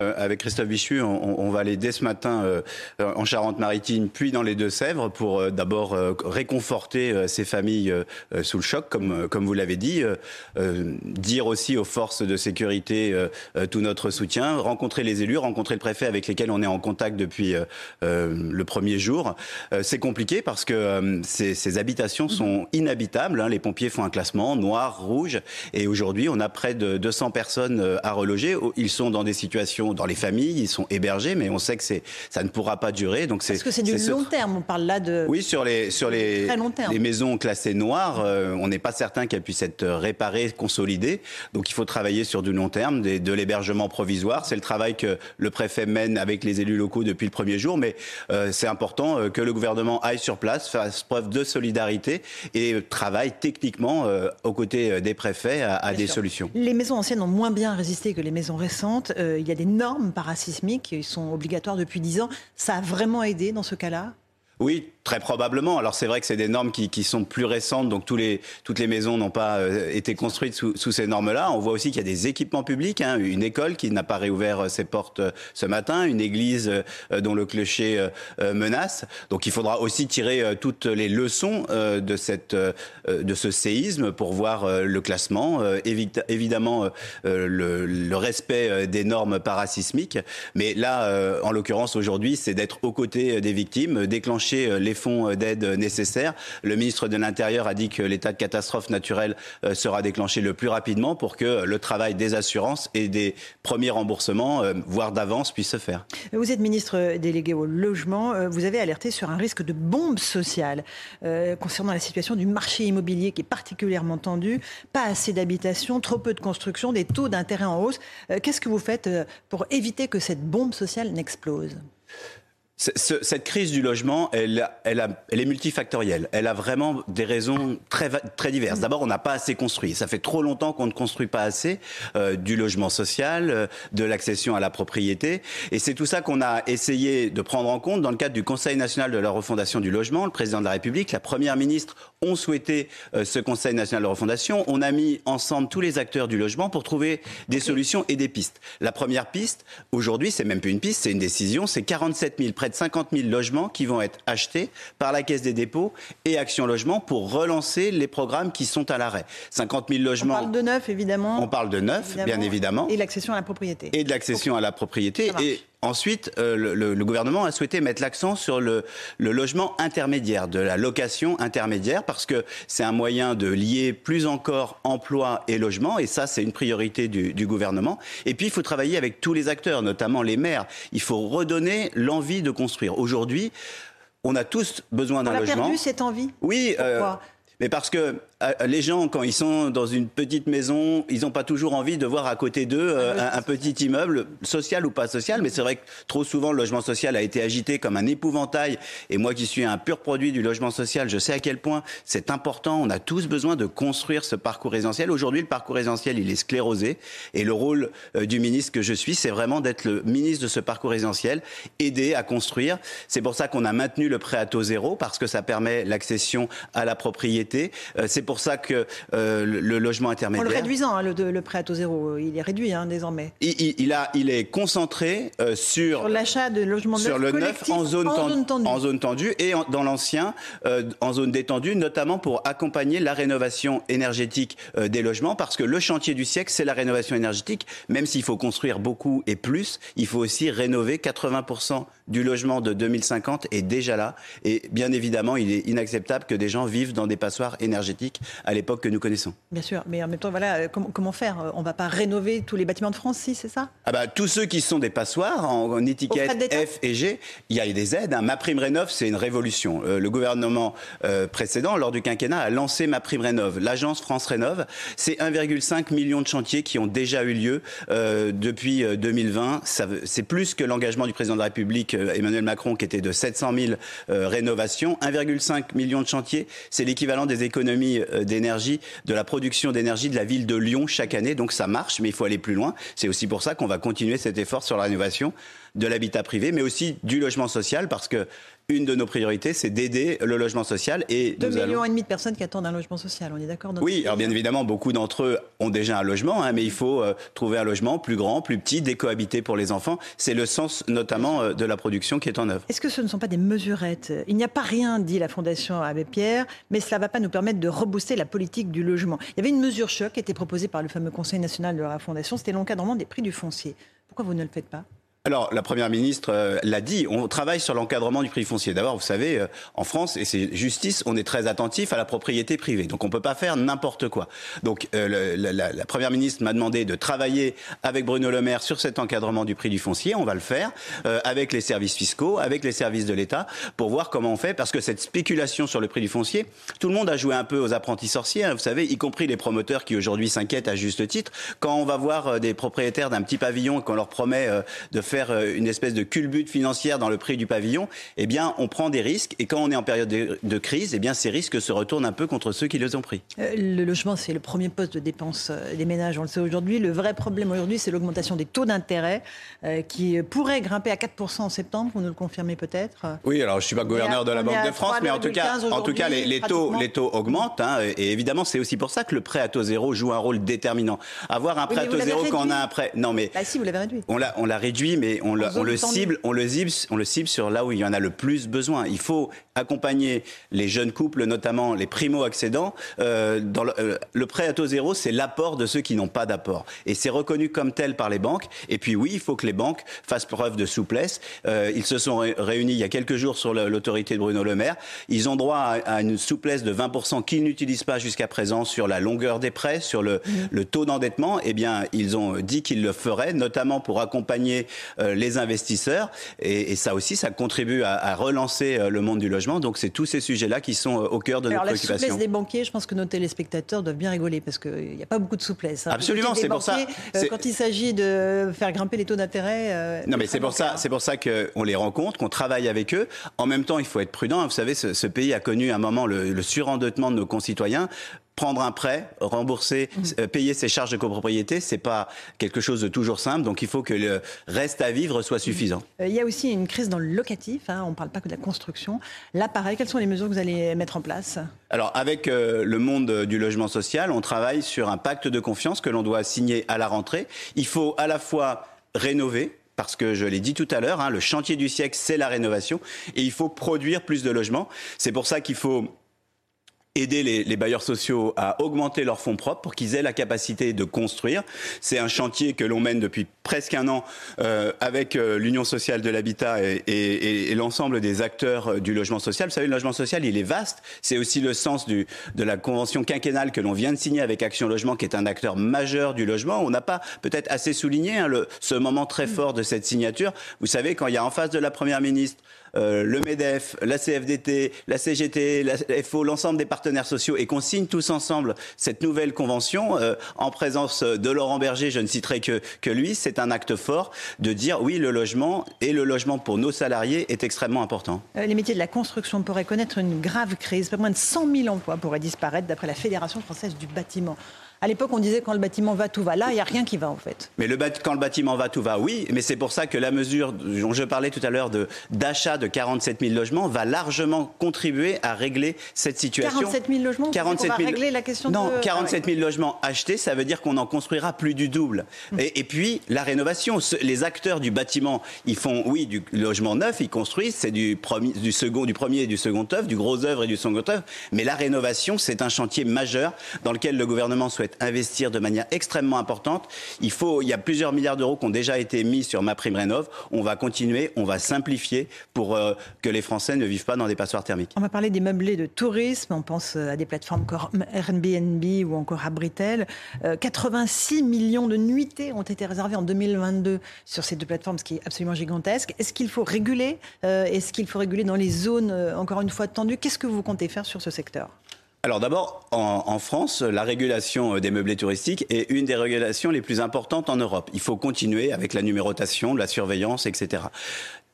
Euh, avec Christophe Bichu, on, va aller dès ce matin euh, en Charente-Maritime, puis dans les Deux-Sèvres, pour euh, d'abord réconforter ces familles sous le choc, comme, comme vous l'avez dit, dire aussi aux forces de sécurité tout notre soutien, rencontrer les élus, rencontrer le préfet avec lesquels on est en contact depuis le premier jour. C'est compliqué parce que ces, habitations sont inhabitables. Hein. Les pompiers font un classement noir, rouge, et aujourd'hui, on a près de 200 personnes à reloger. Ils sont dans des situations dans les familles, ils sont hébergés, mais on sait que ça ne pourra pas durer. Donc c'est, Parce que c'est du long terme, on parle là de. Oui, sur les, sur les, les maisons classées noires, euh, on n'est pas certain qu'elles puissent être réparées, consolidées. Donc il faut travailler sur du long terme, des, de l'hébergement provisoire. C'est le travail que le préfet mène avec les élus locaux depuis le premier jour, mais euh, c'est important euh, que le gouvernement aille sur place, fasse preuve de solidarité et travaille techniquement aux côtés des préfets à, des solutions. Les maisons anciennes ont moins bien résisté que les maisons récentes. il y a des normes parasismiques qui sont obligatoires depuis 10 ans. Ça a vraiment aidé dans ce cas-là? Oui, très probablement. Alors c'est vrai que c'est des normes qui, sont plus récentes, donc tous les, toutes les maisons n'ont pas euh, été construites sous, ces normes-là. On voit aussi qu'il y a des équipements publics, hein. une école qui n'a pas réouvert euh, ses portes euh, ce matin, une église dont le clocher menace. Donc il faudra aussi tirer toutes les leçons de, cette, de ce séisme pour voir le classement, évidemment le, le, respect des normes parasismiques. Mais là, en l'occurrence aujourd'hui, c'est d'être aux côtés des victimes, déclencher les fonds euh, d'aide nécessaires. Le ministre de l'Intérieur a dit que l'état de catastrophe naturelle euh, sera déclenché le plus rapidement pour que le travail des assurances et des premiers remboursements, voire d'avance, puisse se faire. Vous êtes ministre délégué au logement. Vous avez alerté sur un risque de bombe sociale concernant la situation du marché immobilier qui est particulièrement tendu. Pas assez d'habitations, trop peu de construction, des taux d'intérêt en hausse. Qu'est-ce que vous faites pour éviter que cette bombe sociale n'explose? Cette crise du logement, elle, elle, a, elle, est multifactorielle. Elle a vraiment des raisons très, très diverses. D'abord, on n'a pas assez construit. Ça fait trop longtemps qu'on ne construit pas assez euh, du logement social, euh, de l'accession à la propriété. Et c'est tout ça qu'on a essayé de prendre en compte dans le cadre du Conseil national de la refondation du logement. Le président de la République, la première ministre ont souhaité euh, ce Conseil national de refondation. On a mis ensemble tous les acteurs du logement pour trouver des solutions et des pistes. La première piste, aujourd'hui, c'est même plus une piste, c'est une décision, c'est 47 000 près de 50 000 logements qui vont être achetés par la Caisse des dépôts et Action Logement pour relancer les programmes qui sont à l'arrêt. 50 000 logements. On parle de neuf, évidemment. On parle de neuf, bien évidemment. Et l'accession à la propriété. Et de l'accession à la propriété. Et Ensuite, euh, le, gouvernement a souhaité mettre l'accent sur le, logement intermédiaire, de la location intermédiaire, parce que c'est un moyen de lier plus encore emploi et logement, et ça, c'est une priorité du, du, gouvernement. Et puis, il faut travailler avec tous les acteurs, notamment les maires. Il faut redonner l'envie de construire. Aujourd'hui, on a tous besoin d'un logement. On a perdu cette envie? Oui. Euh, mais parce que les gens, quand ils sont dans une petite maison, ils n'ont pas toujours envie de voir à côté d'eux euh, un, petit immeuble, social ou pas social. Mais c'est vrai que trop souvent, le logement social a été agité comme un épouvantail. Et moi qui suis un pur produit du logement social, je sais à quel point c'est important. On a tous besoin de construire ce parcours résidentiel. Aujourd'hui, le parcours résidentiel, il est sclérosé. Et le rôle euh, du ministre que je suis, c'est vraiment d'être le ministre de ce parcours résidentiel, aider à construire. C'est pour ça qu'on a maintenu le prêt à taux zéro, parce que ça permet l'accession à la propriété. c'est pour ça que euh, le, logement intermédiaire. En le réduisant, hein, le, prêt à taux zéro, il est réduit hein, désormais. Il, a, il est concentré euh, sur, sur l'achat de logements sur le neuf en zone, tendue. en zone tendue et dans l'ancien euh, en zone détendue, notamment pour accompagner la rénovation énergétique des logements, parce que le chantier du siècle, c'est la rénovation énergétique. Même s'il faut construire beaucoup et plus, il faut aussi rénover 80% du logement de 2050 est déjà là. Et bien évidemment, il est inacceptable que des gens vivent dans des passoires énergétiques à l'époque que nous connaissons. Bien sûr, mais en même temps, voilà, euh, comment, faire? On ne va pas rénover tous les bâtiments de France, si, c'est ça? Ah bah, Tous ceux qui sont des passoires en, étiquette F et G, il y a des aides. Hein. Ma prime rénov, c'est une révolution. Euh, le gouvernement euh, précédent, lors du quinquennat, a lancé Ma prime rénov. L'agence France Rénov, c'est 1,5 million de chantiers qui ont déjà eu lieu depuis 2020. C'est plus que l'engagement du président de la République Emmanuel Macron qui était de 700 000 rénovations. 1,5 million de chantiers, c'est l'équivalent des économies d'énergie, de la production d'énergie de la ville de Lyon chaque année. Donc ça marche, mais il faut aller plus loin. C'est aussi pour ça qu'on va continuer cet effort sur la rénovation de l'habitat privé, mais aussi du logement social, parce que une de nos priorités, c'est d'aider le logement social. Et 2 millions et demi de personnes qui attendent un logement social, on est d'accord Oui, alors bien évidemment, beaucoup d'entre eux ont déjà un logement, hein, mais il faut euh, trouver un logement plus grand, plus petit, décohabité pour les enfants. C'est le sens notamment euh, de la production qui est en œuvre. Est-ce que ce ne sont pas des mesurettes? Il n'y a pas rien, dit la Fondation Abbé Pierre, mais cela ne va pas nous permettre de rebooster la politique du logement. Il y avait une mesure choc qui était proposée par le fameux Conseil national de la Fondation, c'était l'encadrement des prix du foncier. Pourquoi vous ne le faites pas? Alors, la Première ministre euh, l'a dit, on travaille sur l'encadrement du prix foncier. D'abord, vous savez, euh, en France, et c'est justice, on est très attentif à la propriété privée. Donc, on ne peut pas faire n'importe quoi. Donc, euh, la, Première ministre m'a demandé de travailler avec Bruno Le Maire sur cet encadrement du prix du foncier. On va le faire avec les services fiscaux, avec les services de l'État, pour voir comment on fait. Parce que cette spéculation sur le prix du foncier, tout le monde a joué un peu aux apprentis sorciers, hein, vous savez, y compris les promoteurs qui aujourd'hui s'inquiètent à juste titre. Quand on va voir des propriétaires d'un petit pavillon et qu'on leur promet de faire euh, une espèce de culbute financière dans le prix du pavillon, eh bien, on prend des risques. Et quand on est en période de, crise, eh bien, ces risques se retournent un peu contre ceux qui les ont pris. Euh, le logement, c'est le premier poste de dépense euh, des ménages, on le sait aujourd'hui. Le vrai problème aujourd'hui, c'est l'augmentation des taux d'intérêt qui pourrait grimper à 4% en septembre. Vous nous le confirmez peut-être Oui, alors je ne suis pas gouverneur de la Banque de France, mais en tout cas, en tout cas les, taux, les taux augmentent. Hein, et évidemment, c'est aussi pour ça que le prêt à taux zéro joue un rôle déterminant. Avoir un prêt à taux zéro quand on a un prêt. Non, mais. Bah, si, vous l'avez réduit. On l'a réduit, mais on, on le cible, on le cible, on le cible sur là où il y en a le plus besoin. Il faut accompagner les jeunes couples, notamment les primo-accédants. Euh, dans euh, le, prêt à taux zéro, c'est l'apport de ceux qui n'ont pas d'apport. Et c'est reconnu comme tel par les banques. Et puis oui, il faut que les banques fassent preuve de souplesse. Euh, ils se sont réunis il y a quelques jours sur l'autorité de Bruno Le Maire. Ils ont droit à, une souplesse de 20% qu'ils n'utilisent pas jusqu'à présent sur la longueur des prêts, sur le, mmh. taux d'endettement. Eh bien, ils ont dit qu'ils le feraient, notamment pour accompagner les investisseurs. Et, ça aussi, ça contribue à, à relancer le monde du logement donc c'est tous ces sujets-là qui sont euh, au cœur de nos préoccupations. La souplesse des banquiers, je pense que nos téléspectateurs doivent bien rigoler parce qu'il n'y a pas beaucoup de souplesse. Hein. Absolument, c'est pour ça. Euh, quand il s'agit de faire grimper les taux d'intérêt. Euh, non, mais c'est pour ça, c'est pour ça qu'on les rencontre, qu'on travaille avec eux. En même temps, il faut être prudent. Vous savez, ce, pays a connu un moment le, le surendettement de nos concitoyens prendre un prêt, rembourser, mmh. euh, payer ses charges de copropriété, c'est pas quelque chose de toujours simple. Donc il faut que le reste à vivre soit suffisant. Euh, il y a aussi une crise dans le locatif. Hein, on ne parle pas que de la construction. Là, pareil, quelles sont les mesures que vous allez mettre en place? Alors avec euh, le monde du logement social, on travaille sur un pacte de confiance que l'on doit signer à la rentrée. Il faut à la fois rénover, parce que je l'ai dit tout à l'heure, hein, le chantier du siècle, c'est la rénovation, et il faut produire plus de logements. C'est pour ça qu'il faut aider les, bailleurs sociaux à augmenter leurs fonds propres pour qu'ils aient la capacité de construire. C'est un chantier que l'on mène depuis presque un an euh, avec euh, l'Union sociale de l'habitat et, l'ensemble des acteurs euh, du logement social. Vous savez, le logement social, il est vaste. C'est aussi le sens du, de la convention quinquennale que l'on vient de signer avec Action Logement, qui est un acteur majeur du logement. On n'a pas peut-être assez souligné hein, le, ce moment très fort de cette signature. Vous savez, quand il y a en face de la Première ministre euh, le MEDEF, la CFDT, la CGT, la FO, l'ensemble des partenaires sociaux et qu'on signe tous ensemble cette nouvelle convention euh, en présence de Laurent Berger, je ne citerai que, que lui, c'est un acte fort de dire oui, le logement et le logement pour nos salariés est extrêmement important. Euh, les métiers de la construction pourraient connaître une grave crise. Pas moins de 100 000 emplois pourraient disparaître d'après la Fédération française du bâtiment. À l'époque, on disait quand le bâtiment va, tout va. Là, il n'y a rien qui va en fait. Mais le quand le bâtiment va, tout va, oui. Mais c'est pour ça que la mesure dont je parlais tout à l'heure d'achat de, 47 000 logements va largement contribuer à régler cette situation. 47 000 logements 47 000... régler la question Non, 47 000 logements achetés, ça veut dire qu'on en construira plus du double. Hum. Et, puis, la rénovation. Les acteurs du bâtiment, ils font, oui, du logement neuf, ils construisent, c'est du, premier, du, second, du premier et du second œuvre, du gros œuvre et du second œuvre. Mais la rénovation, c'est un chantier majeur dans lequel le gouvernement souhaite investir de manière extrêmement importante. Il faut, il y a plusieurs milliards d'euros qui ont déjà été mis sur ma prime rénov. On va continuer, on va simplifier pour euh, que les Français ne vivent pas dans des passoires thermiques. On va parler des meublés de tourisme. On pense euh, à des plateformes comme Airbnb ou encore à Britel. 86 euh, millions de nuitées ont été réservées en 2022 sur ces deux plateformes, ce qui est absolument gigantesque. Est-ce qu'il faut réguler Est-ce qu'il faut réguler dans les zones, encore une fois, tendues? Qu'est-ce que vous comptez faire sur ce secteur? Alors d'abord, en, France, la régulation euh, des meublés touristiques est une des régulations les plus importantes en Europe. Il faut continuer avec la numérotation, la surveillance, etc.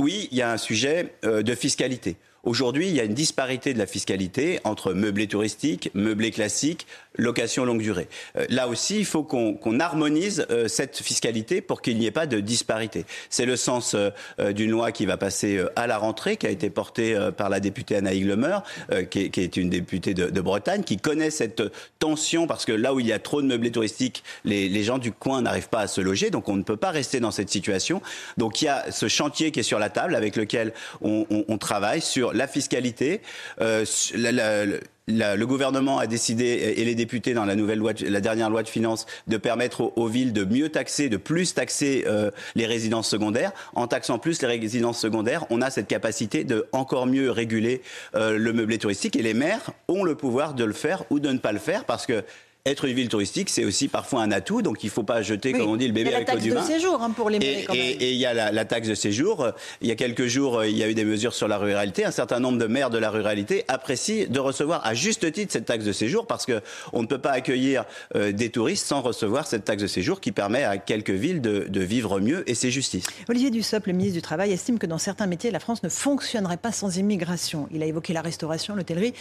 Oui, il y a un sujet euh, de fiscalité. Aujourd'hui, il y a une disparité de la fiscalité entre meublés touristiques, meublés classiques, location longue durée. là aussi, il faut qu'on harmonise cette fiscalité pour qu'il n'y ait pas de disparité. C'est le sens d'une loi qui va passer à la rentrée, qui a été portée par la députée Anaïg Lemeur, qui, est, une députée de, de Bretagne, qui connaît cette tension parce que là où il y a trop de meublés touristiques, les, les gens du coin n'arrivent pas à se loger, donc on ne peut pas rester dans cette situation. Donc il y a ce chantier qui est sur la table avec lequel on, on, on travaille sur la fiscalité, euh, la, la, le gouvernement a décidé et les députés dans la nouvelle loi, la dernière loi de finances, de permettre aux, villes de mieux taxer, de plus taxer euh, les résidences secondaires. En taxant plus les résidences secondaires, on a cette capacité de encore mieux réguler euh, le meublé touristique et les maires ont le pouvoir de le faire ou de ne pas le faire parce que être une ville touristique, c'est aussi parfois un atout, donc il ne faut pas jeter, comme on dit, le bébé avec l'eau du bain. La taxe de séjour hein, pour les et, et, il y a la, taxe de séjour. Il y a quelques jours, il y a eu des mesures sur la ruralité. Un certain nombre de maires de la ruralité apprécient de recevoir à juste titre cette taxe de séjour parce qu'on ne peut pas accueillir euh, des touristes sans recevoir cette taxe de séjour qui permet à quelques villes de, de vivre mieux et c'est justice. Olivier Dussopt, le ministre du Travail, estime que dans certains métiers, la France ne fonctionnerait pas sans immigration. Il a évoqué la restauration, l'hôtellerie.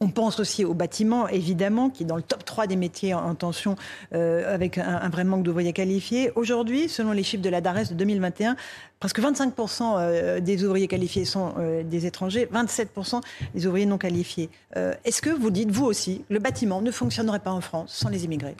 On pense aussi au bâtiment, évidemment, qui est dans le top 3 des métiers en tension, euh, avec un, vrai manque d'ouvriers qualifiés. Aujourd'hui, selon les chiffres de la DARES de 2021, presque 25% euh, des ouvriers qualifiés sont euh, des étrangers, 27% des ouvriers non qualifiés. Est-ce que vous dites, vous aussi, le bâtiment ne fonctionnerait pas en France sans les immigrés?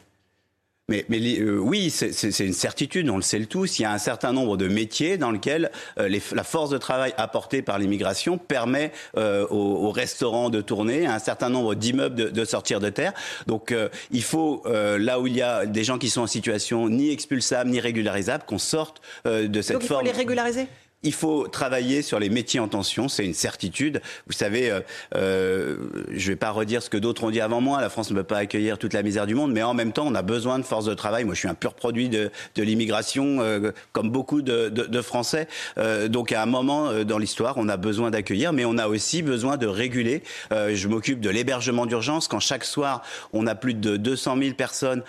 Mais, mais euh, oui, c'est une certitude, on le sait le tous. Il y a un certain nombre de métiers dans lesquels euh, la force de travail apportée par l'immigration permet euh, aux, restaurants de tourner, à un certain nombre d'immeubles de, de, sortir de terre. Donc il faut, là où il y a des gens qui sont en situation ni expulsable ni régularisable, qu'on sorte de cette Donc, forme. Il faut les régulariser? Il faut travailler sur les métiers en tension, c'est une certitude. Vous savez, euh, euh, je ne vais pas redire ce que d'autres ont dit avant moi, la France ne peut pas accueillir toute la misère du monde, mais en même temps, on a besoin de force de travail. Moi, je suis un pur produit de, de l'immigration, euh, comme beaucoup de, de, de Français. Euh, donc, à un moment euh, dans l'histoire, on a besoin d'accueillir, mais on a aussi besoin de réguler. Je m'occupe de l'hébergement d'urgence. Quand chaque soir, on a plus de 200 000 personnes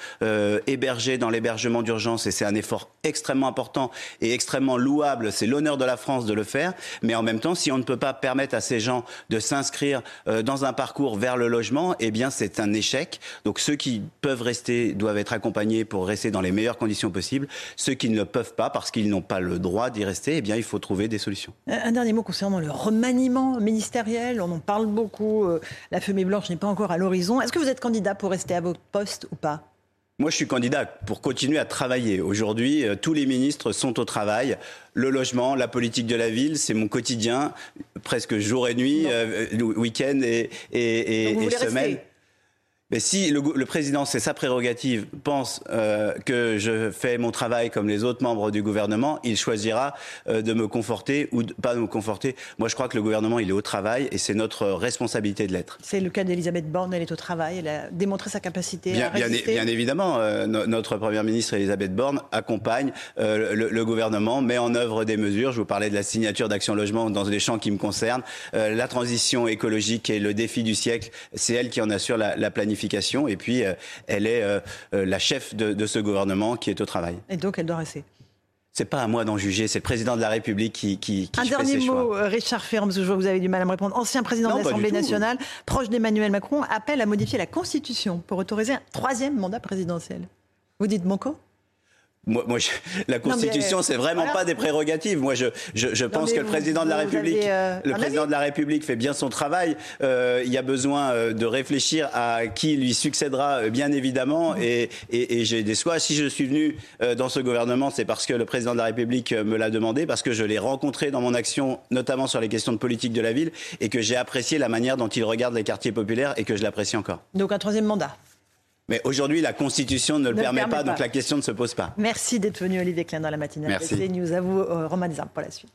hébergées dans l'hébergement d'urgence, et c'est un effort extrêmement important et extrêmement louable, c'est l'honneur de la France de le faire, mais en même temps, si on ne peut pas permettre à ces gens de s'inscrire euh, dans un parcours vers le logement, eh bien, c'est un échec. Donc, ceux qui peuvent rester doivent être accompagnés pour rester dans les meilleures conditions possibles. Ceux qui ne le peuvent pas parce qu'ils n'ont pas le droit d'y rester, eh bien, il faut trouver des solutions. Un dernier mot concernant le remaniement ministériel. On en parle beaucoup. Euh, la fumée blanche n'est pas encore à l'horizon. Est-ce que vous êtes candidat pour rester à votre poste ou pas? Moi, je suis candidat pour continuer à travailler. Aujourd'hui, euh, tous les ministres sont au travail. Le logement, la politique de la ville, c'est mon quotidien, presque jour et nuit, euh, week-end et, et, et, et semaine. Mais si le, le président, c'est sa prérogative, pense euh, que je fais mon travail comme les autres membres du gouvernement, il choisira euh, de me conforter ou de, pas de me conforter. Moi, je crois que le gouvernement, il est au travail et c'est notre responsabilité de l'être. C'est le cas d'Elisabeth Borne, elle est au travail, elle a démontré sa capacité bien, à résister. Bien, bien évidemment, euh, no, notre première ministre Elisabeth Borne accompagne le, le, gouvernement, met en œuvre des mesures. Je vous parlais de la signature d'Action Logement dans les champs qui me concernent. La transition écologique et le défi du siècle, c'est elle qui en assure la, la planification et puis euh, elle est euh, euh, la chef de, de, ce gouvernement qui est au travail. Et donc elle doit rester c'est pas à moi d'en juger, c'est le président de la République qui, qui, qui Un fait dernier ses mot, choix. Richard que je vois que vous avez du mal à me répondre. Ancien président non, de l'Assemblée nationale, proche d'Emmanuel Macron, appelle à modifier la Constitution pour autoriser un troisième mandat présidentiel. Vous dites Monco? Moi, moi je, la Constitution, c'est vraiment voilà. pas des prérogatives. Moi, je, je, je pense que le président de la République, euh, le président avis de la République fait bien son travail. Euh, il y a besoin euh, de réfléchir à qui lui succédera, euh, bien évidemment. Mmh. Et, et, et j'ai des choix. Si je suis venu euh, dans ce gouvernement, c'est parce que le président de la République me l'a demandé, parce que je l'ai rencontré dans mon action, notamment sur les questions de politique de la ville, et que j'ai apprécié la manière dont il regarde les quartiers populaires, et que je l'apprécie encore. Donc un troisième mandat. Mais aujourd'hui, la Constitution ne, ne le permet, permet pas, pas, donc la question ne se pose pas. Merci d'être venu, Olivier Klein, dans la matinale Merci. de CNews. À vous, euh, Romain Desarmes, pour la suite.